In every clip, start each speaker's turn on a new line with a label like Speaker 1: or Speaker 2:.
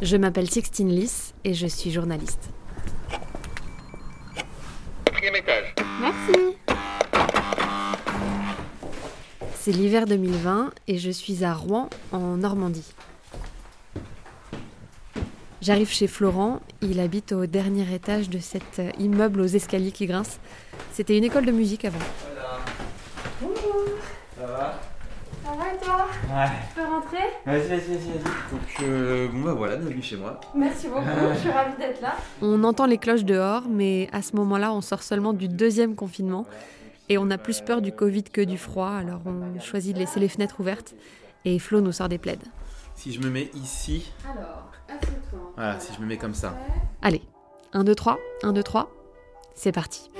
Speaker 1: Je m'appelle Sixtine Lys et je suis journaliste.
Speaker 2: Quatrième étage.
Speaker 1: Merci. C'est l'hiver 2020 et je suis à Rouen, en Normandie. J'arrive chez Florent, il habite au dernier étage de cet euh, immeuble aux escaliers qui grincent. C'était une école de musique avant.
Speaker 3: Ça va?
Speaker 1: Ça va et toi?
Speaker 3: Ouais.
Speaker 1: Tu peux rentrer?
Speaker 3: Vas-y, vas-y, vas-y, vas-y. Donc, euh, bon bah voilà, bienvenue chez moi.
Speaker 1: Merci beaucoup, je suis ravie d'être là. On entend les cloches dehors, mais à ce moment-là, on sort seulement du deuxième confinement. Et on a plus peur du Covid que du froid, alors on choisit de laisser les fenêtres ouvertes. Et Flo nous sort des plaids.
Speaker 3: Si je me mets ici,
Speaker 1: Alors, assieds-toi.
Speaker 3: voilà, si je me mets comme ça.
Speaker 1: Allez, 1, 2, 3, 1, 2, 3, c'est parti.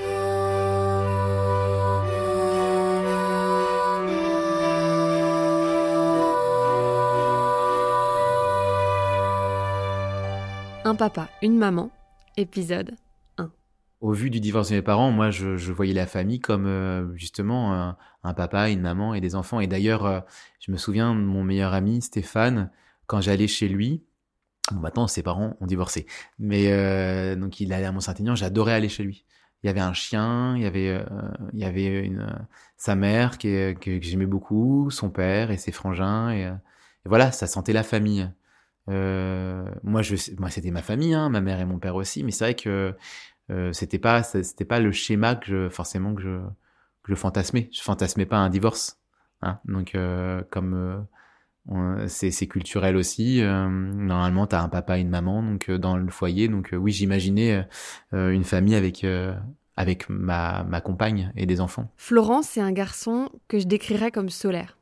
Speaker 1: Un papa, une maman, épisode.
Speaker 3: Au vu du divorce de mes parents, moi, je, voyais la famille comme euh, justement un, papa, une maman et des enfants. Et d'ailleurs, euh, je me souviens de mon meilleur ami Stéphane, quand j'allais chez lui. Bon, maintenant, ses parents ont divorcé, mais euh, donc il allait à Mont-Saint-Aignan. J'adorais aller chez lui. Il y avait un chien, il y avait, sa mère que, j'aimais beaucoup, son père et ses frangins. Et voilà, ça sentait la famille. Euh, moi, c'était ma famille, hein, ma mère et mon père aussi. Mais c'est vrai que euh, c'était pas, c'était pas le schéma que je, forcément que je, que je fantasmais. Je fantasmais pas un divorce. Hein. Donc, euh, comme c'est culturel aussi, euh, normalement, tu as un papa et une maman dans le foyer. Donc, oui, j'imaginais une famille avec, avec ma, ma compagne et des enfants.
Speaker 1: Florent, c'est un garçon que je décrirais comme solaire.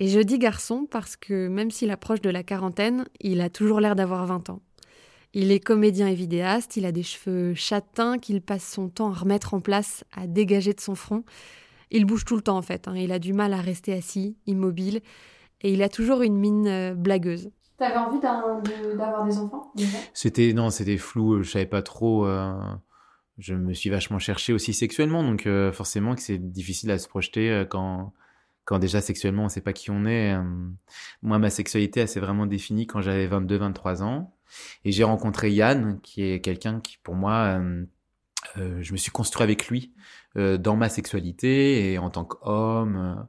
Speaker 1: Et je dis garçon parce que même s'il approche de la quarantaine, il a toujours l'air d'avoir 20 ans. Il est comédien et vidéaste, il a des cheveux châtains qu'il passe son temps à remettre en place, à dégager de son front. Il bouge tout le temps en fait, hein. il a du mal à rester assis, immobile, et il a toujours une mine euh, blagueuse. T'avais envie d'avoir des enfants
Speaker 3: C'était non, c'était flou. euh, Je savais pas trop. euh, je me suis vachement cherché aussi sexuellement, donc euh, forcément que c'est difficile à se projeter euh, quand quand déjà sexuellement on sait pas qui on est. euh. Moi, ma sexualité, elle s'est vraiment définie quand j'avais 22-23 ans, et j'ai rencontré Yann, qui est quelqu'un qui, pour moi, euh, euh, je me suis construit avec lui dans ma sexualité et en tant qu'homme.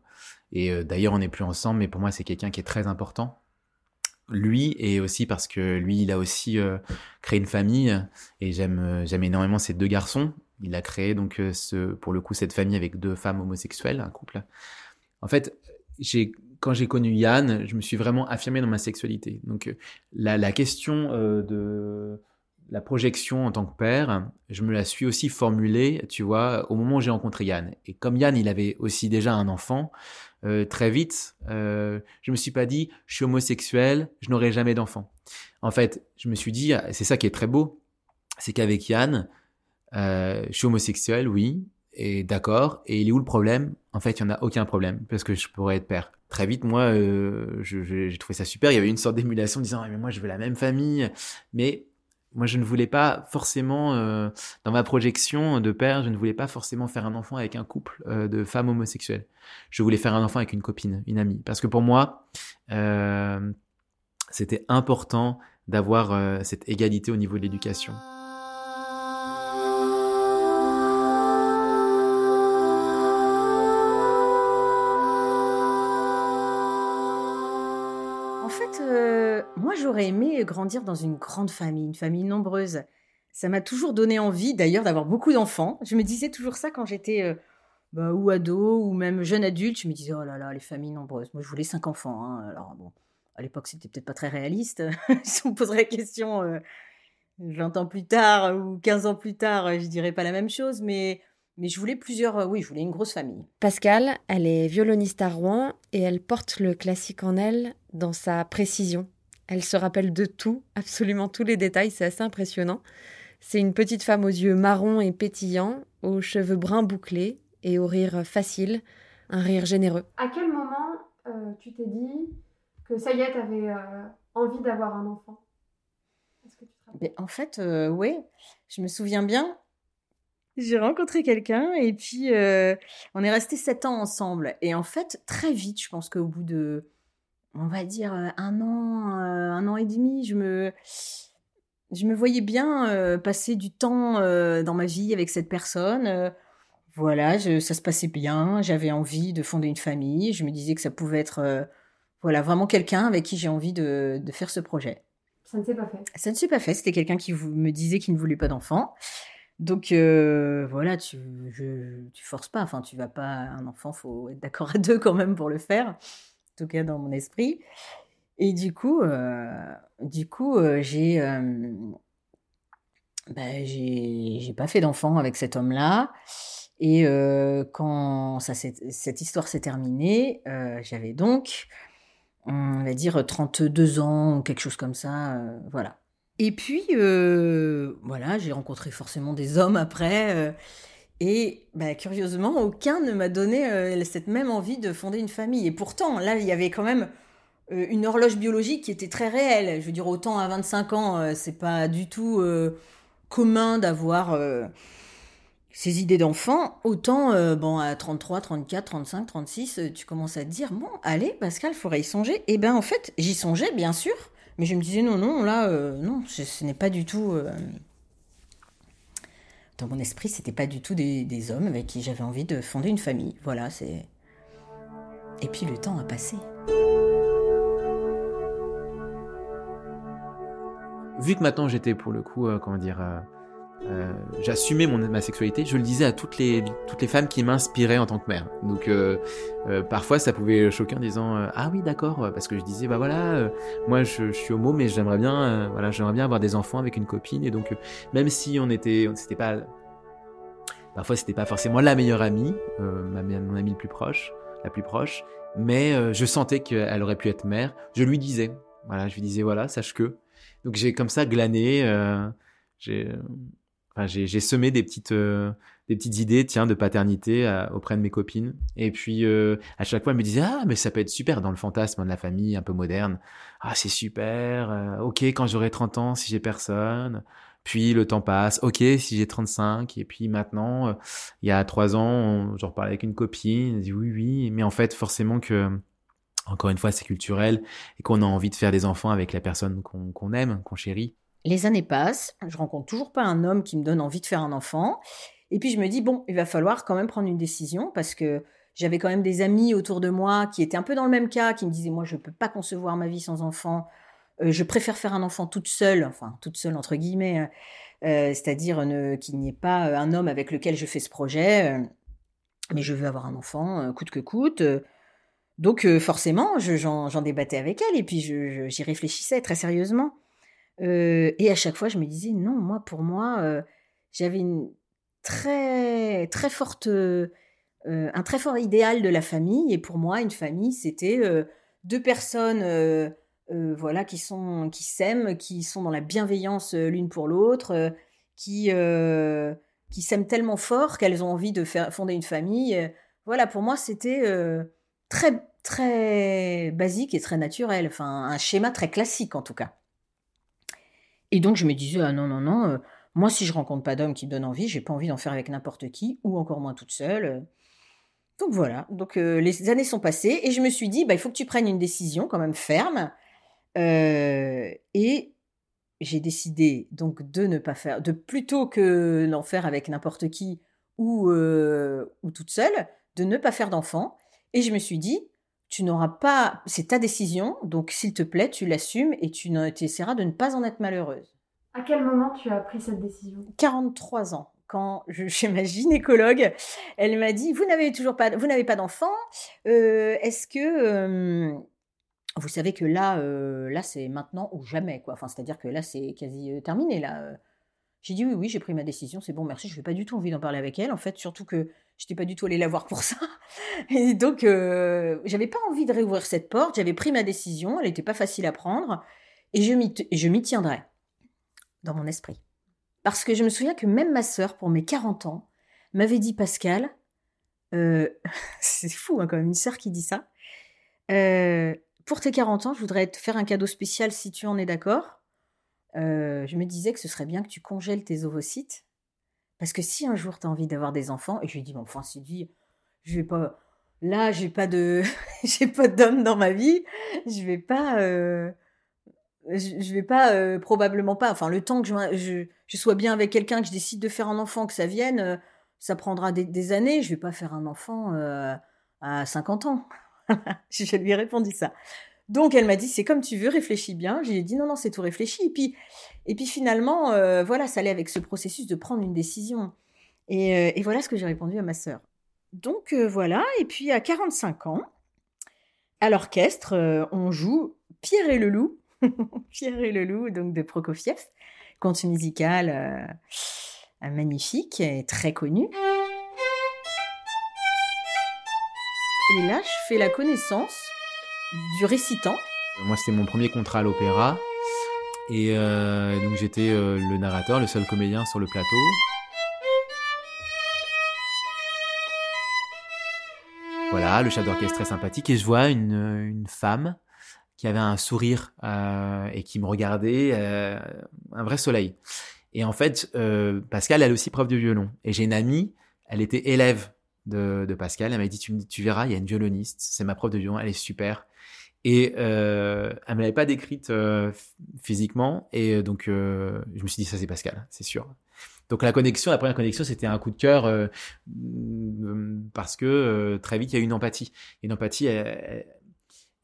Speaker 3: et d'ailleurs, on n'est plus ensemble, mais pour moi, c'est quelqu'un qui est très important. Lui et aussi parce que lui, il a aussi créé une famille et j'aime j'aime énormément ces deux garçons. Il a créé donc pour le coup cette famille avec deux femmes homosexuelles, un couple. En fait, j'ai quand j'ai connu Yann, je me suis vraiment affirmé dans ma sexualité. Donc euh, la, la question euh, de la projection en tant que père, je me la suis aussi formulée, tu vois, au moment où j'ai rencontré Yann. Et comme Yann, il avait aussi déjà un enfant, euh, très vite, euh, je me suis pas dit, je suis homosexuel, je n'aurai jamais d'enfant. En fait, je me suis dit, c'est ça qui est très beau, c'est qu'avec Yann, euh, je suis homosexuel, oui, et d'accord. Et il est où le problème? En fait, il y en a aucun problème parce que je pourrais être père. Très vite, moi, euh, j'ai trouvé ça super. Il y avait une sorte d'émulation disant, Ah, mais moi, je veux la même famille, mais moi, je ne voulais pas forcément, euh, dans ma projection de père, je ne voulais pas forcément faire un enfant avec un couple euh, de femmes homosexuelles. Je voulais faire un enfant avec une copine, une amie. Parce que pour moi, euh, c'était important d'avoir euh, cette égalité au niveau de l'éducation.
Speaker 4: Moi j'aurais aimé grandir dans une grande famille, une famille nombreuse. Ça m'a toujours donné envie d'ailleurs d'avoir beaucoup d'enfants. Je me disais toujours ça quand j'étais euh, bah, ou ado ou même jeune adulte. Je me disais, oh là là, les familles nombreuses. Moi je voulais cinq enfants. hein. Alors bon, à l'époque c'était peut-être pas très réaliste. si on me poserait la question euh, 20 ans plus tard ou 15 ans plus tard, je dirais pas la même chose. Mais, mais je voulais plusieurs, euh, oui, je voulais une grosse famille.
Speaker 1: Pascal, elle est violoniste à Rouen et elle porte le classique en elle dans sa précision. Elle se rappelle de tout, absolument tous les détails, c'est assez impressionnant. C'est une petite femme aux yeux marrons et pétillants, aux cheveux bruns bouclés et au rire facile, un rire généreux.
Speaker 5: À quel moment euh, tu t'es dit que ça y est, t'avais euh, envie d'avoir un enfant? Est-ce que tu te rappelles?
Speaker 4: Mais en fait, euh, ouais, je me souviens bien. J'ai rencontré quelqu'un et puis euh, on est resté sept ans ensemble. Et en fait, très vite, je pense qu'au bout de on va dire, un an, un an et demi, je me, je me voyais bien passer du temps dans ma vie avec cette personne. voilà, ça se passait bien. J'avais envie de fonder une famille. Je me disais que ça pouvait être, voilà, vraiment quelqu'un avec qui j'ai envie de, de, faire ce projet.
Speaker 5: Ça ne s'est pas fait.
Speaker 4: Ça ne s'est pas fait. C'était quelqu'un qui me disait qu'il ne voulait pas d'enfant. Donc voilà, tu, je, tu forces pas. Enfin, tu vas pas. Un enfant, faut être d'accord à deux quand même pour le faire. En tout cas, dans mon esprit. Et du coup, euh, du coup, euh, j'ai, euh, bah, j'ai, j'ai pas fait d'enfant avec cet homme-là. Et quand ça, cette histoire s'est terminée, j'avais donc, on va dire, 32 ans ou quelque chose comme ça. voilà. Et puis, voilà, j'ai rencontré forcément des hommes après. Et bah, curieusement, aucun ne m'a donné cette même envie de fonder une famille. Et pourtant, là, il y avait quand même euh, une horloge biologique qui était très réelle. Je veux dire, autant à 25 ans, euh, c'est pas du tout euh, commun d'avoir ces idées d'enfant. Autant, bon, à 33, 34, 35, 36, tu commences à te dire, bon, allez, Pascal, faudrait y songer. Et ben, en fait, j'y songeais, bien sûr, mais je me disais, non, non, là, non, ce, n'est pas du tout. Dans mon esprit, c'était pas du tout des, hommes avec qui j'avais envie de fonder une famille. Voilà, c'est. Et puis le temps a passé.
Speaker 3: vu que maintenant j'étais pour le coup, euh, comment dire, euh, euh, j'assumais mon ma sexualité, je le disais à toutes les toutes les femmes qui m'inspiraient en tant que mère. Donc parfois ça pouvait choquer en disant ah oui d'accord parce que je disais bah voilà moi je, suis homo mais j'aimerais bien voilà j'aimerais bien avoir des enfants avec une copine et donc même si on était c'était pas parfois c'était pas forcément la meilleure amie ma mon amie le plus proche la plus proche mais je sentais qu'elle aurait pu être mère. Je lui disais voilà je lui disais voilà sache que donc j'ai comme ça glané, euh, j'ai enfin, semé des petites, euh, des petites idées tiens, de paternité euh, auprès de mes copines. Et puis à chaque fois, elle me disait Ah, mais ça peut être super dans le fantasme de la famille un peu moderne. Ah, c'est super. ok, quand j'aurai 30 ans, si j'ai personne. Puis le temps passe. Ok, si j'ai 35. Et puis maintenant, il y a trois ans, j'en reparlais avec une copine. Elle dit Oui, oui. Mais en fait, forcément que encore une fois, c'est culturel et qu'on a envie de faire des enfants avec la personne qu'on aime, qu'on chérit.
Speaker 4: Les années passent, je rencontre toujours pas un homme qui me donne envie de faire un enfant. Et puis je me dis, bon, il va falloir quand même prendre une décision parce que j'avais quand même des amis autour de moi qui étaient un peu dans le même cas, qui me disaient, moi, je ne peux pas concevoir ma vie sans enfant. Euh, je préfère faire un enfant toute seule, enfin, toute seule entre guillemets, euh, euh, c'est-à-dire qu'il n'y ait pas un homme avec lequel je fais ce projet. mais je veux avoir un enfant, coûte que coûte. Donc euh, forcément, j'en débattais avec elle et puis j'y réfléchissais très sérieusement. Et à chaque fois, je me disais non, moi pour moi, j'avais une très très forte un très fort idéal de la famille et pour moi, une famille, c'était deux personnes voilà qui sont qui s'aiment, qui sont dans la bienveillance l'une pour l'autre, qui qui s'aiment tellement fort qu'elles ont envie de faire fonder une famille. Voilà, pour moi, c'était très très basique et très naturel, enfin un schéma très classique en tout cas. Et donc je me disais ah non non non, euh, moi si je rencontre pas d'homme qui me donne envie, j'ai pas envie d'en faire avec n'importe qui ou encore moins toute seule. Donc voilà, donc euh, les années sont passées et je me suis dit bah il faut que tu prennes une décision quand même ferme. Euh, et j'ai décidé donc de ne pas faire, de plutôt que d'en faire avec n'importe qui ou, ou toute seule, de ne pas faire d'enfant. Et je me suis dit, tu n'auras pas, c'est ta décision, donc s'il te plaît, tu l'assumes et tu, essaieras de ne pas en être malheureuse.
Speaker 5: À quel moment tu as pris cette décision?
Speaker 4: 43 ans. Quand je, chez ma gynécologue, elle m'a dit vous n'avez toujours pas, vous n'avez pas d'enfant. Euh, est-ce que euh, vous savez que là, euh, là c'est maintenant ou jamais quoi. Enfin, c'est-à-dire que là c'est quasi terminé là. J'ai dit oui, oui, j'ai pris ma décision, c'est bon, merci. Je n'ai pas du tout envie d'en parler avec elle, en fait, surtout que je n'étais pas du tout allée la voir pour ça. Et donc, euh, j'avais pas envie de réouvrir cette porte. J'avais pris ma décision, elle n'était pas facile à prendre, et je m'y tiendrai dans mon esprit. Parce que je me souviens que même ma sœur, pour mes 40 ans, m'avait dit Pascal, euh, c'est fou hein, quand même, une sœur qui dit ça. Euh, pour tes 40 ans, je voudrais te faire un cadeau spécial si tu en es d'accord. Euh, je me disais que ce serait bien que tu congèles tes ovocytes. Parce que si un jour tu as envie d'avoir des enfants, et je lui dis, bon, enfin, Sylvie, je vais pas. là, j'ai pas de, j'ai pas d'homme dans ma vie, je vais pas, euh, je, vais pas, euh, probablement pas. Enfin, le temps que je, je, sois bien avec quelqu'un, que je décide de faire un enfant, que ça vienne, euh, ça prendra des, années. Je vais pas faire un enfant à 50 ans. je lui ai répondu ça. Donc elle m'a dit c'est comme tu veux, réfléchis bien. J'ai dit non non c'est tout réfléchi. Et puis et puis finalement voilà ça allait avec ce processus de prendre une décision. Et, et voilà ce que j'ai répondu à ma sœur. Donc euh, voilà, et puis à 45 ans, à l'orchestre, euh, on joue Pierre et le loup, Pierre et le loup, donc de Prokofiev, conte musical euh, magnifique et très connu. Et là, je fais la connaissance du récitant.
Speaker 3: Moi, c'était mon premier contrat à l'opéra. Et donc, j'étais le narrateur, le seul comédien sur le plateau. Voilà, le chef d'orchestre très sympathique. Et je vois une, femme qui avait un sourire euh, et qui me regardait, euh, un vrai soleil. Et en fait, euh, Pascal, elle aussi prof de violon. Et j'ai une amie, elle était élève de, de Pascal. Elle m'a dit, tu, tu verras, il y a une violoniste, c'est ma prof de violon, elle est super. Et euh, elle me l'avait pas décrite euh, physiquement. Et donc, je me suis dit, ça c'est Pascal, c'est sûr. Donc la connexion, la première connexion, c'était un coup de cœur euh, parce que euh, très vite il y a eu une empathie. Une empathie, elle,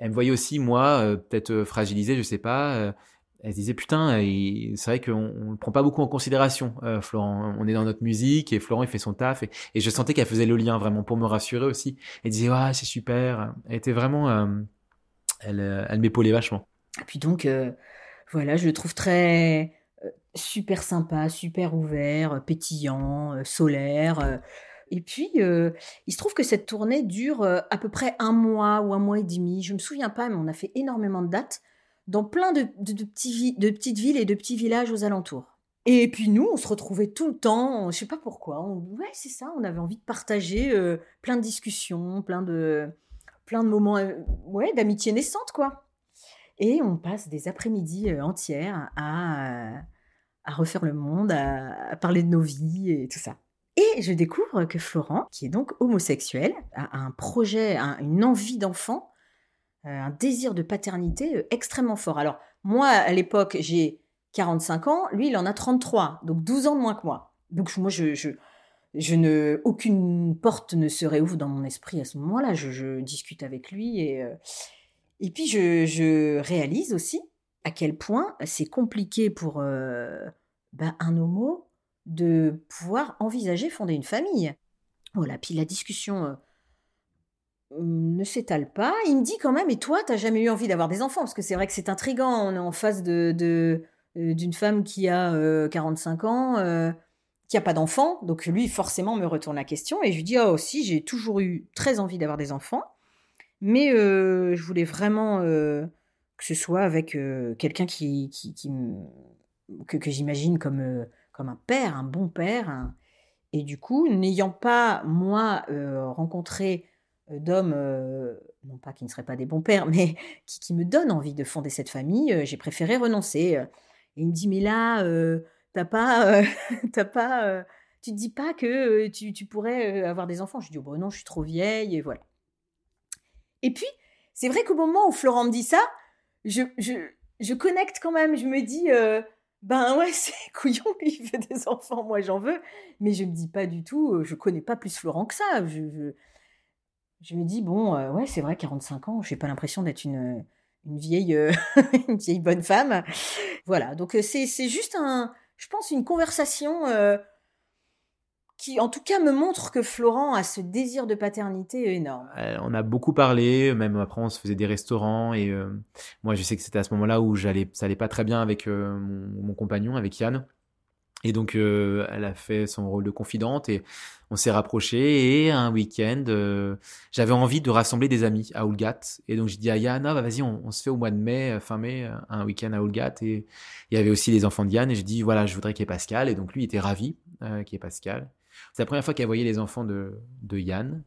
Speaker 3: me voyait aussi moi euh, peut-être fragilisé, je sais pas. elle se disait putain, c'est vrai qu'on ne prend pas beaucoup en considération, Florent. On est dans notre musique et Florent il fait son taf et, je sentais qu'elle faisait le lien vraiment pour me rassurer aussi. Elle disait ouais c'est super. Elle était vraiment, elle, elle m'épaulait vachement.
Speaker 4: Et puis donc voilà, je le trouve très super sympa, super ouvert, euh, pétillant, euh, solaire. Euh. Et puis, il se trouve que cette tournée dure à peu près un mois ou un mois et demi. Je me souviens pas, mais on a fait énormément de dates dans plein de, petites villes et de petits villages aux alentours. Et puis nous, on se retrouvait tout le temps, je sais pas pourquoi. ouais, c'est ça, on avait envie de partager plein de discussions, plein de, plein de moments ouais, d'amitié naissante, quoi. Et on passe des après-midi entières à à refaire le monde, à, parler de nos vies et tout ça. Et je découvre que Florent, qui est donc homosexuel, a un projet, une envie d'enfant, euh, un désir de paternité euh, extrêmement fort. Alors, moi, à l'époque, j'ai 45 ans, lui, il en a 33, donc 12 ans de moins que moi. Donc, moi, je, ne, aucune porte ne se réouvre dans mon esprit à ce moment-là. Je, discute avec lui et, euh, et puis je réalise aussi à quel point c'est compliqué pour euh, ben, un homo de pouvoir envisager fonder une famille. Voilà, puis la discussion euh, ne s'étale pas. Il me dit quand même, et toi, t'as jamais eu envie d'avoir des enfants? Parce que c'est vrai que c'est intrigant, on est en face de, d'une femme qui a 45 ans, qui a pas d'enfants. Donc lui, forcément, me retourne la question. Et je lui dis, oh, aussi, j'ai toujours eu très envie d'avoir des enfants. Mais je voulais vraiment que ce soit avec euh, quelqu'un qui, que, j'imagine comme, euh, comme un père, un bon père. Et du coup, n'ayant pas, moi, euh, rencontré d'hommes, non pas qui ne seraient pas des bons pères, mais qui, qui me donnent envie de fonder cette famille, j'ai préféré renoncer. Et il me dit, mais là, t'as pas, t'as pas, tu te dis pas que tu, tu pourrais avoir des enfants. Je dis, oh, bon, non, je suis trop vieille, et voilà. Et puis, c'est vrai qu'au moment où Florent me dit ça, je, je, je connecte quand même. Je me dis, ben ouais, c'est couillon, il fait des enfants, moi j'en veux. Mais je me dis pas du tout, je connais pas plus Florent que ça. Je, je, me dis, bon, ouais, c'est vrai, 45 ans, j'ai pas l'impression d'être une, une, vieille, une vieille bonne femme. Voilà, donc c'est juste un, je pense, une conversation qui en tout cas me montre que Florent a ce désir de paternité énorme.
Speaker 3: Euh, on a beaucoup parlé, même après on se faisait des restaurants et euh, moi je sais que c'était à ce moment-là où ça allait pas très bien avec euh, mon, compagnon, avec Yann. Et donc elle a fait son rôle de confidente et on s'est rapprochés et un week-end j'avais envie de rassembler des amis à Oulgat. Et donc j'ai dit à Yann ah, bah, vas-y on, se fait au mois de mai fin mai un week-end à Oulgat. Et il y avait aussi les enfants de Yann. Et je dis voilà je voudrais qu'il y ait Pascal. Et donc lui il était ravi qu'il y ait Pascal. C'est la première fois qu'elle voyait les enfants de, de Yann.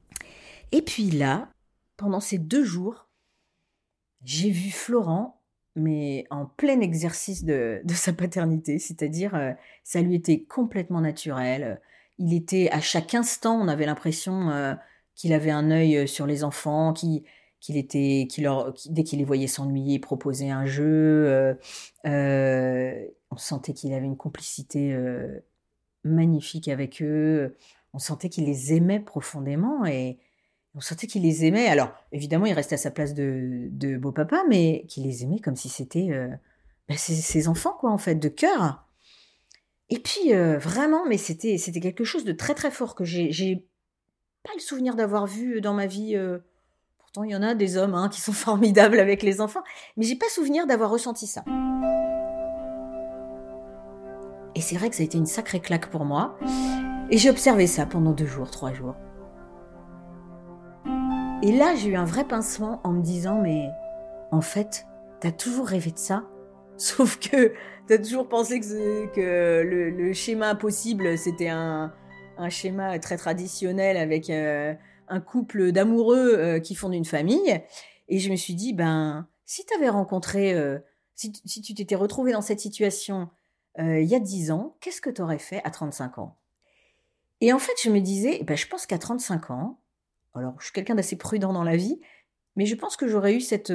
Speaker 4: Et puis là, pendant ces deux jours, j'ai vu Florent, mais en plein exercice de, sa paternité, c'est-à-dire euh, ça lui était complètement naturel. Il était à chaque instant, on avait l'impression euh, qu'il avait un œil sur les enfants, qu'il était, leur, dès qu'il les voyait s'ennuyer, il proposait un jeu. on sentait qu'il avait une complicité magnifique avec eux. On sentait qu'il les aimait profondément et on sentait qu'il les aimait. Alors, évidemment, il restait à sa place de, de beau papa, mais qu'il les aimait comme si c'était euh, ben, ses, enfants, quoi, en fait, de cœur. Et puis, euh, vraiment, mais c'était, quelque chose de très, très fort que j'ai pas le souvenir d'avoir vu dans ma vie. Euh, pourtant, il y en a des hommes hein, qui sont formidables avec les enfants, mais j'ai pas souvenir d'avoir ressenti ça. Et c'est vrai que ça a été une sacrée claque pour moi. Et j'ai observé ça pendant deux jours, trois jours. Et là, j'ai eu un vrai pincement en me disant, mais en fait, t'as toujours rêvé de ça, sauf que t'as toujours pensé que, le, schéma possible, c'était un, schéma très traditionnel avec euh, un couple d'amoureux euh, qui fondent une famille. Et je me suis dit, ben, si t'avais rencontré, euh, si, tu t'étais retrouvé dans cette situation il y a 10 ans, qu'est-ce que t'aurais fait à 35 ans? Et en fait, je me disais, ben, je pense qu'à 35 ans, alors, je suis quelqu'un d'assez prudent dans la vie, mais je pense que j'aurais eu cette.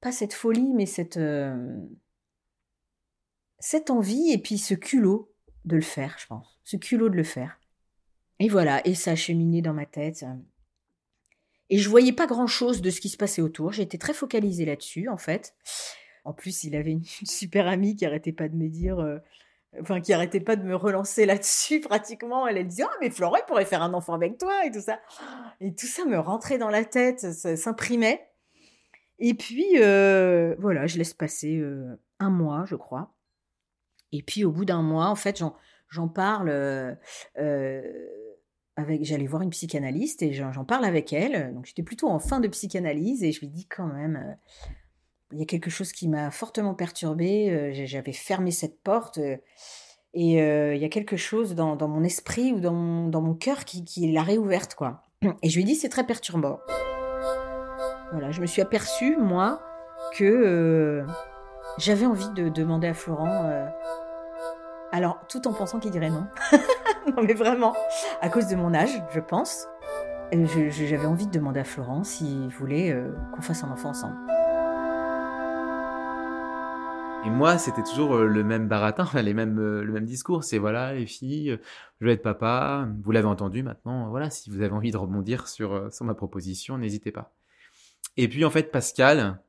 Speaker 4: Pas cette folie, mais cette. Cette envie et puis ce culot de le faire, je pense. Ce culot de le faire. Et voilà, et ça a cheminé dans ma tête. Et je voyais pas grand chose de ce qui se passait autour. J'étais très focalisée là-dessus, en fait. En plus, il avait une, super amie qui arrêtait pas de me dire enfin qui arrêtait pas de me relancer là-dessus pratiquement. Elle, disait ah mais Florent pourrait faire un enfant avec toi et tout ça. Et tout ça me rentrait dans la tête, ça s'imprimait. Et puis euh, voilà, je laisse passer euh, un mois, je crois. Et puis au bout d'un mois, en fait, j'en parle. Euh, avec, j'allais voir une psychanalyste et j'en parle avec elle. Donc j'étais plutôt en fin de psychanalyse et je lui dis quand même, il y a quelque chose qui m'a fortement perturbée. Euh, j'avais fermé cette porte. Euh, et euh, il y a quelque chose dans, mon esprit ou dans mon, cœur qui, qui l'a réouverte, quoi. Et je lui ai dit, c'est très perturbant. Voilà, je me suis aperçue, moi, que j'avais envie de demander à Florent. alors, tout en pensant qu'il dirait non. non, mais vraiment, à cause de mon âge, je pense. J'avais envie de demander à Florent s'il voulait qu'on fasse un enfant ensemble.
Speaker 3: Et moi, c'était toujours euh, le même baratin, les mêmes, euh, le même discours. C'est voilà, les filles, je vais être papa. Vous l'avez entendu maintenant. Voilà, si vous avez envie de rebondir sur, euh, sur ma proposition, n'hésitez pas. Et puis, en fait, Pascal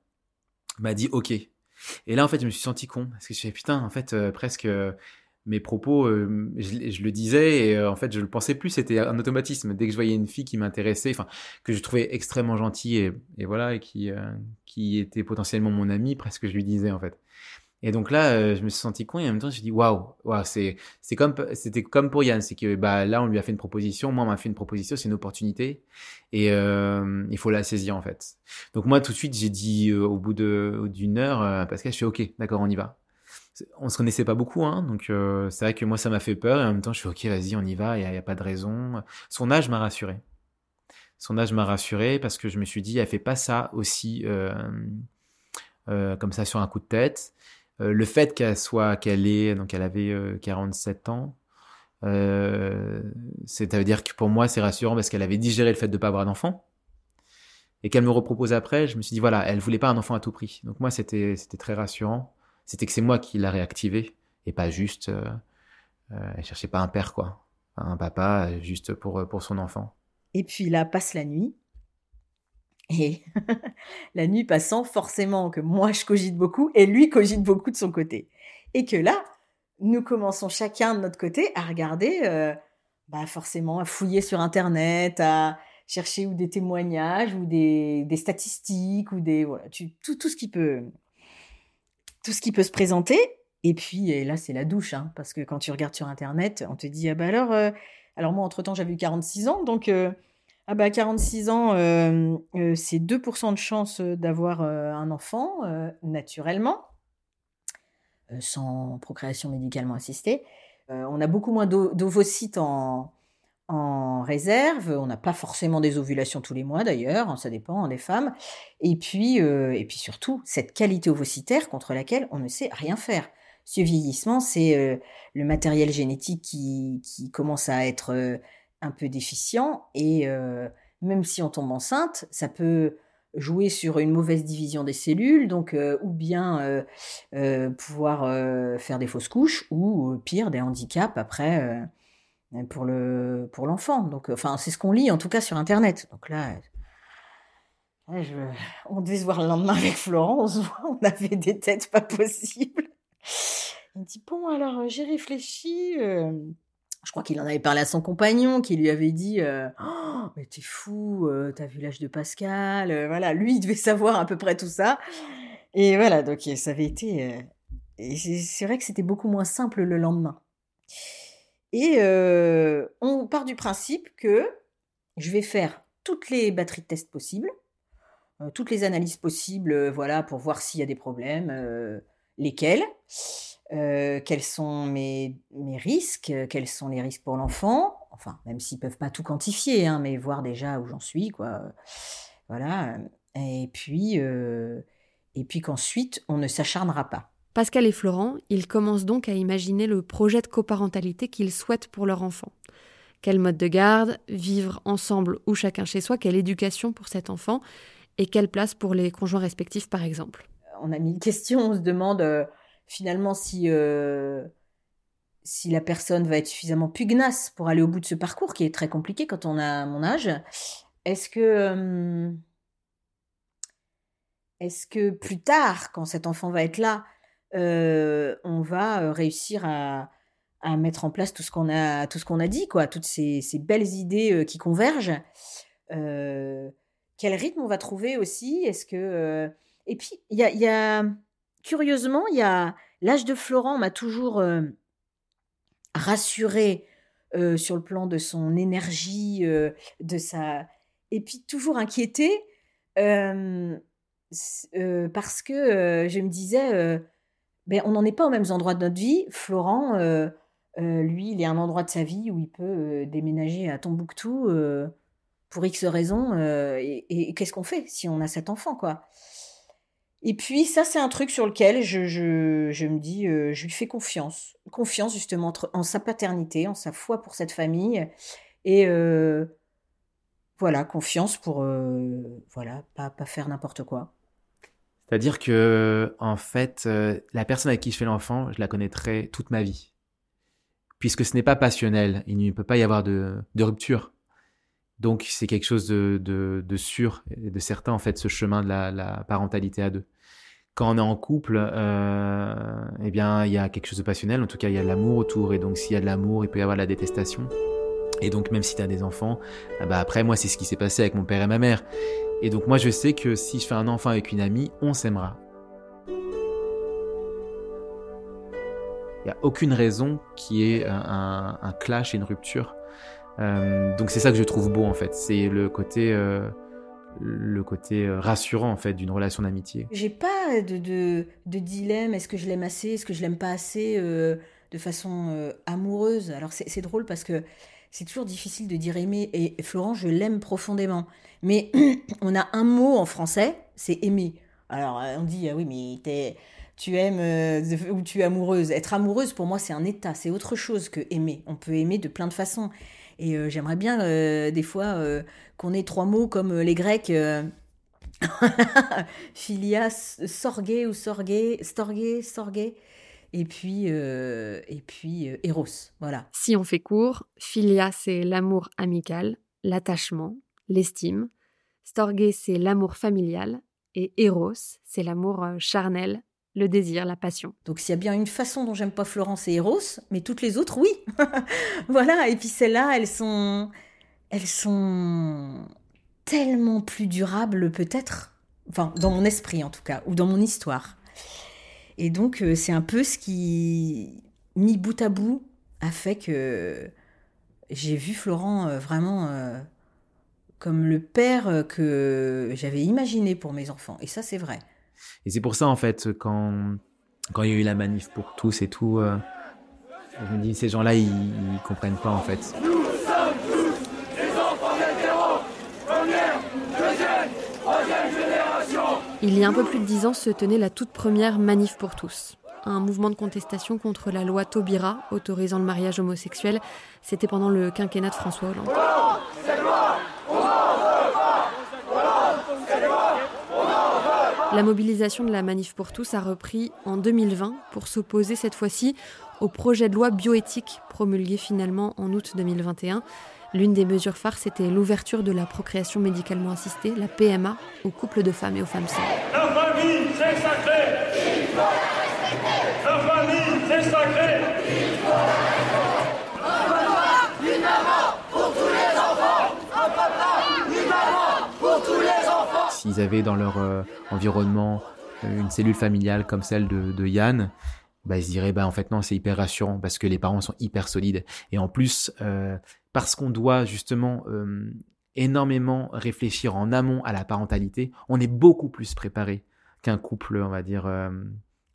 Speaker 3: m'a dit OK. Et là, en fait, je me suis senti con. Parce que je suis putain, en fait, presque mes propos, je, le disais et en fait, je le pensais plus. C'était un automatisme. Dès que je voyais une fille qui m'intéressait, enfin, que je trouvais extrêmement gentille et, et voilà, et qui, qui était potentiellement mon ami, presque je lui disais, en fait. Et donc là, euh, je me suis senti con et en même temps, je me suis dit waouh, c'est c'était comme pour Yann, c'est que bah là, on lui a fait une proposition, moi, on m'a fait une proposition, c'est une opportunité et euh, il faut la saisir en fait. Donc moi, tout de suite, j'ai dit euh, au bout de d'une heure, Pascal, je suis ok, d'accord, on y va. On se connaissait pas beaucoup, hein, donc c'est vrai que moi, ça m'a fait peur et en même temps, je suis ok, vas-y, on y va, il y, a pas de raison. Son âge m'a rassuré. Son âge m'a rassuré parce que je me suis dit, elle fait pas ça aussi comme ça sur un coup de tête. Euh, le fait qu'elle soit, qu'elle ait, donc elle avait 47 euh, ans, euh, ça veut dire que pour moi c'est rassurant parce qu'elle avait digéré le fait de ne pas avoir d'enfant et qu'elle me repropose après, je me suis dit voilà, elle voulait pas un enfant à tout prix. Donc moi c'était c'était très rassurant. C'était que c'est moi qui l'a réactivé et pas juste euh, elle cherchait pas un père quoi, un papa juste pour pour son enfant.
Speaker 4: Et puis là passe la nuit la nuit passant, forcément que moi je cogite beaucoup et lui cogite beaucoup de son côté. Et que là, nous commençons chacun de notre côté à regarder, euh, bah forcément, à fouiller sur Internet, à chercher ou des témoignages ou des, des statistiques ou des voilà, tout, tout ce qui peut tout ce qui peut se présenter. Et puis et là, c'est la douche, hein, parce que quand tu regardes sur Internet, on te dit ah bah alors, euh, alors moi entre temps j'avais eu 46 ans, donc euh, ah bah 46 ans, euh, euh, c'est 2% de chance d'avoir un enfant naturellement, sans procréation médicalement assistée. on a beaucoup moins d'ovocytes en, en réserve. On n'a pas forcément des ovulations tous les mois d'ailleurs, hein, ça dépend hein, des femmes. Et puis, et puis surtout, cette qualité ovocytaire contre laquelle on ne sait rien faire. Ce vieillissement, c'est le matériel génétique qui, qui commence à être un peu déficient et même si on tombe enceinte, ça peut jouer sur une mauvaise division des cellules, donc ou bien pouvoir faire des fausses couches ou pire des handicaps après pour le pour l'enfant. Donc enfin c'est ce qu'on lit en tout cas sur internet. Donc là on devait se voir le lendemain avec Florent, on avait des têtes pas possibles. Il dit bon alors j'ai réfléchi je crois qu'il en avait parlé à son compagnon, qui lui avait dit euh, oh, Mais t'es fou, euh, t'as vu l'âge de Pascal euh, Voilà, lui, il devait savoir à peu près tout ça. Et voilà, donc ça avait été. et c'est vrai que c'était beaucoup moins simple le lendemain. Et on part du principe que je vais faire toutes les batteries de tests possibles, toutes les analyses possibles, voilà, pour voir s'il y a des problèmes, lesquels. Euh, quels sont mes, mes, risques, quels sont les risques pour l'enfant, enfin, même s'ils peuvent pas tout quantifier, hein, mais voir déjà où j'en suis, quoi. Voilà. Et puis, euh, et puis qu'ensuite, on ne s'acharnera pas.
Speaker 1: Pascal et Florent, ils commencent donc à imaginer le projet de coparentalité qu'ils souhaitent pour leur enfant. Quel mode de garde, vivre ensemble ou chacun chez soi, quelle éducation pour cet enfant et quelle place pour les conjoints respectifs par exemple?
Speaker 4: On a mis une question, on se demande finalement si, euh, si la personne va être suffisamment pugnace pour aller au bout de ce parcours, qui est très compliqué quand on a mon âge, est-ce que, euh, est-ce que plus tard, quand cet enfant va être là, euh, on va réussir à, à, mettre en place tout ce qu'on a, tout ce a dit, quoi, toutes ces, belles idées qui convergent. quel rythme on va trouver aussi? Est-ce que et puis il y a curieusement, il y a l'âge de Florent m'a toujours euh, rassuré euh, sur le plan de son énergie, de sa et puis toujours inquiété parce que je me disais ben on n'en est pas aux mêmes endroits de notre vie. Florent, lui, il est un endroit de sa vie où il peut déménager à Tombouctou pour X raisons. et, et qu'est-ce qu'on fait si on a cet enfant, quoi? Et puis ça, c'est un truc sur lequel je, me dis, euh, je lui fais confiance. Confiance justement en sa paternité, en sa foi pour cette famille. Et euh, voilà, confiance pour euh, voilà, pas, pas faire n'importe quoi.
Speaker 3: C'est-à-dire que, en fait, la personne avec qui je fais l'enfant, je la connaîtrai toute ma vie. Puisque ce n'est pas passionnel, il ne peut pas y avoir de, rupture. Donc c'est quelque chose de, sûr de certain, en fait, ce chemin de la parentalité à deux quand on est en couple, euh, eh bien, il y a quelque chose de passionnel. En tout cas, il y a de l'amour autour. Et donc, s'il y a de l'amour, il peut y avoir de la détestation. Et donc, même si tu as des enfants, ah bah après, moi, c'est ce qui s'est passé avec mon père et ma mère. Et donc, moi, je sais que si je fais un enfant avec une amie, on s'aimera. Il n'y a aucune raison qui ait un, un, clash et une rupture. Euh, donc, c'est ça que je trouve beau, en fait. C'est le côté. Euh, le côté euh, rassurant en fait d'une relation d'amitié.
Speaker 4: J'ai pas de, dilemme, est-ce que je l'aime assez, est-ce que je l'aime pas assez euh, de façon euh, amoureuse. Alors c'est drôle parce que c'est toujours difficile de dire aimer et Florent je l'aime profondément. Mais on a un mot en français, c'est aimer. Alors on dit ah oui mais tu aimes ou tu es amoureuse. Être amoureuse pour moi c'est un état, c'est autre chose que aimer. On peut aimer de plein de façons. Et euh, j'aimerais bien euh, des fois euh, qu'on ait trois mots comme les Grecs. Philias, sorgé ou sorgé, storgé, sorgé et puis, et puis Eros. Voilà.
Speaker 1: Si on fait court, philia, c'est l'amour amical, l'attachement, l'estime. Storgé, c'est l'amour familial. Et Eros, c'est l'amour charnel, le désir, la passion.
Speaker 4: Donc s'il y a bien une façon dont j'aime pas Florence et Eros, mais toutes les autres, oui. voilà, et puis celles-là, elles sont... Elles sont tellement plus durables peut-être, enfin dans mon esprit en tout cas, ou dans mon histoire. Et donc euh, c'est un peu ce qui, mis bout à bout, a fait que j'ai vu Florent euh, vraiment euh, comme le père que j'avais imaginé pour mes enfants. Et ça c'est vrai.
Speaker 3: Et c'est pour ça, en fait, quand, quand il y a eu la manif pour tous et tout, je me dis, ces gens-là, ils, ils comprennent pas, en fait. Nous sommes tous les enfants
Speaker 1: première, deuxième, troisième génération. Il y a un peu plus de dix ans se tenait la toute première manif pour tous. un mouvement de contestation contre la loi Taubira autorisant le mariage homosexuel. C'était pendant le quinquennat de François Hollande. La mobilisation de la Manif pour tous a repris en 2020 pour s'opposer cette fois-ci au projet de loi bioéthique promulgué finalement en août 2021. L'une des mesures phares, c'était l'ouverture de la procréation médicalement assistée, la PMA, aux couples de femmes et aux femmes seules.
Speaker 2: La famille, c'est sacré La famille, c'est sacré
Speaker 3: S'ils avaient dans leur euh, environnement euh, une cellule familiale comme celle de, de Yann, bah, ils se diraient, bah, en fait, non, c'est hyper rassurant parce que les parents sont hyper solides. Et en plus, euh, parce qu'on doit justement énormément réfléchir en amont à la parentalité, on est beaucoup plus préparé qu'un couple, on va dire,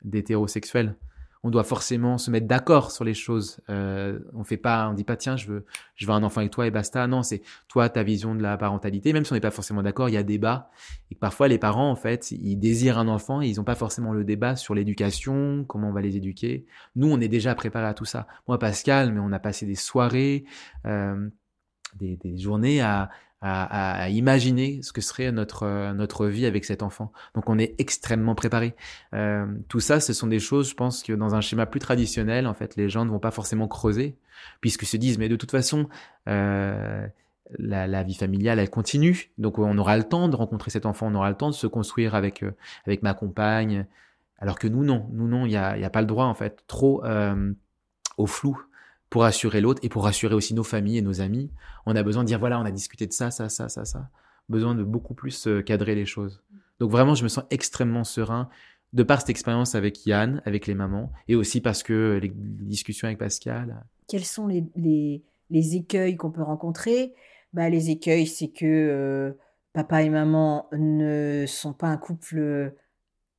Speaker 3: d'hétérosexuels on doit forcément se mettre d'accord sur les choses. Euh, on fait pas, on dit pas tiens, je veux, je veux un enfant avec toi et basta. Non, c'est toi ta vision de la parentalité. Même si on n'est pas forcément d'accord, il y a débat. Et que parfois les parents en fait, ils désirent un enfant et ils n'ont pas forcément le débat sur l'éducation, comment on va les éduquer. Nous, on est déjà préparé à tout ça. Moi, Pascal, mais on a passé des soirées, euh, des, des journées à à, à, imaginer ce que serait notre euh, notre vie avec cet enfant. Donc on est extrêmement préparé. Euh, tout ça, ce sont des choses, je pense que dans un schéma plus traditionnel, en fait, les gens ne vont pas forcément creuser, puisqu'ils se disent mais de toute façon. Euh, la, la, vie familiale, elle continue. Donc, on aura le temps de rencontrer cet enfant, on aura le temps de se construire avec, euh, avec ma compagne. Alors que nous, non. Nous, non, il n'y a, y a pas le droit, en fait. Trop euh, au flou pour assurer l'autre et pour assurer aussi nos familles et nos amis. On a besoin de dire voilà, on a discuté de ça, ça, ça, ça, ça. Besoin de beaucoup plus euh, cadrer les choses. Donc vraiment, je me sens extrêmement serein de par cette expérience avec Yann, avec les mamans, et aussi parce que les discussions avec Pascal.
Speaker 4: Quels sont les, les, les écueils qu'on peut rencontrer? Bah, Les écueils, c'est que euh, papa et maman ne sont pas un couple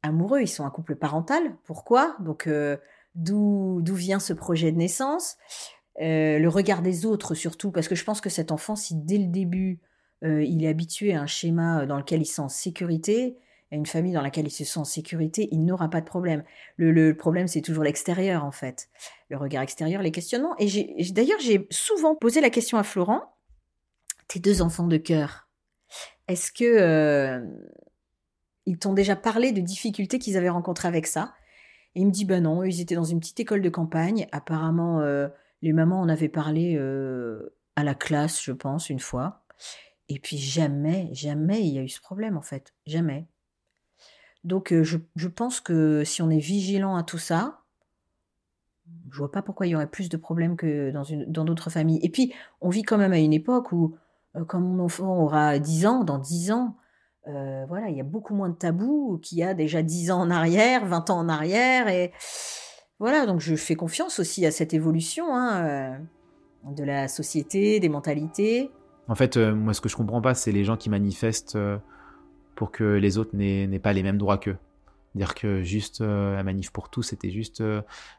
Speaker 4: amoureux, ils sont un couple parental. Pourquoi? Donc, euh, d'où vient ce projet de naissance, euh, le regard des autres surtout, parce que je pense que cet enfant, si dès le début, euh, il est habitué à un schéma dans lequel il se sent en sécurité, à une famille dans laquelle il se sent en sécurité, il n'aura pas de problème. Le, le problème, c'est toujours l'extérieur, en fait. Le regard extérieur, les questionnements. Et d'ailleurs, j'ai souvent posé la question à Florent, tes deux enfants de cœur, est-ce que... Euh, ils t'ont déjà parlé de difficultés qu'ils avaient rencontrées avec ça? Et il me dit, ben non, ils étaient dans une petite école de campagne. Apparemment, euh, les mamans en avaient parlé euh, à la classe, je pense, une fois. Et puis jamais, jamais il y a eu ce problème, en fait. Jamais. Donc euh, je, je, pense que si on est vigilant à tout ça, je vois pas pourquoi il y aurait plus de problèmes que dans dans d'autres familles. Et puis, on vit quand même à une époque où, quand mon enfant aura 10 ans, dans 10 ans, euh, voilà, il y a beaucoup moins de tabous qu'il y a déjà 10 ans en arrière, 20 ans en arrière. Et voilà, donc je fais confiance aussi à cette évolution hein, euh, de la société, des mentalités.
Speaker 3: En fait, euh, moi, ce que je comprends pas, c'est les gens qui manifestent pour que les autres n'aient pas les mêmes droits qu'eux. Dire que juste la manif pour tous, c'était juste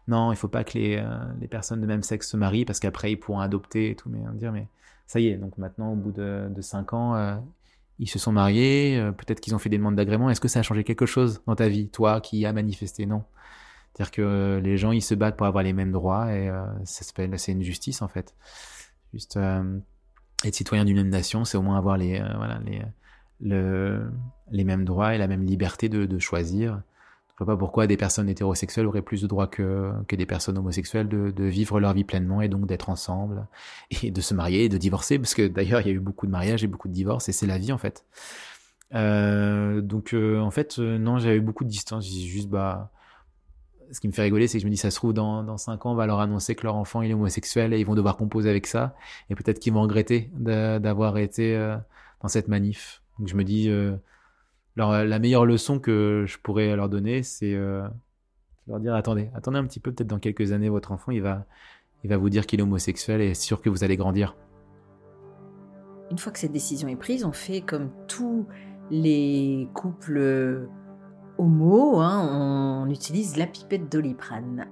Speaker 3: non, il faut pas que les, les, personnes de même sexe se marient parce qu'après ils pourront adopter et tout. Mais dire, mais ça y est, donc maintenant, au bout de, de 5 ans, ils se sont mariés, euh, peut-être qu'ils ont fait des demandes d'agrément. Est-ce que ça a changé quelque chose dans ta vie, toi qui as manifesté Non? C'est-à-dire que euh, les gens, ils se battent pour avoir les mêmes droits et euh, c'est une justice en fait. Juste être citoyen d'une même nation, c'est au moins avoir les, voilà, les, le, les mêmes droits et la même liberté de, de choisir pas pourquoi des personnes hétérosexuelles auraient plus de droits que, que des personnes homosexuelles de, vivre leur vie pleinement et donc d'être ensemble et de se marier et de divorcer parce que d'ailleurs il y a eu beaucoup de mariages et beaucoup de divorces et c'est la vie en fait. Euh, donc euh, en fait euh, non j'avais eu beaucoup de distance. J'ai juste bah ce qui me fait rigoler c'est que je me dis ça se trouve dans dans cinq ans on va leur annoncer que leur enfant il est homosexuel et ils vont devoir composer avec ça et peut-être qu'ils vont regretter d'avoir été dans cette manif. Donc je me dis alors, la meilleure leçon que je pourrais leur donner, c'est euh, leur dire attendez, attendez un petit peu, peut-être dans quelques années, votre enfant, il va, il va vous dire qu'il est homosexuel et c'est sûr que vous allez grandir.
Speaker 4: Une fois que cette décision est prise, on fait comme tous les couples homo, hein, on utilise la pipette d'oliprane.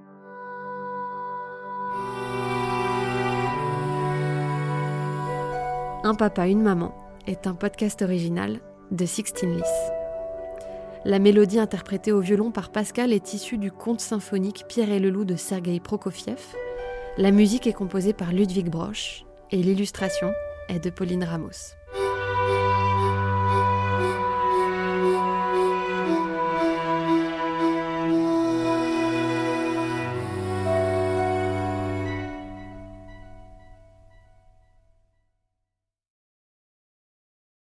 Speaker 1: Un papa, une maman est un podcast original de Sixteen Lys. La mélodie interprétée au violon par Pascal est issue du conte symphonique Pierre et le loup de Sergei Prokofiev. La musique est composée par Ludwig Broch et l'illustration est de Pauline Ramos.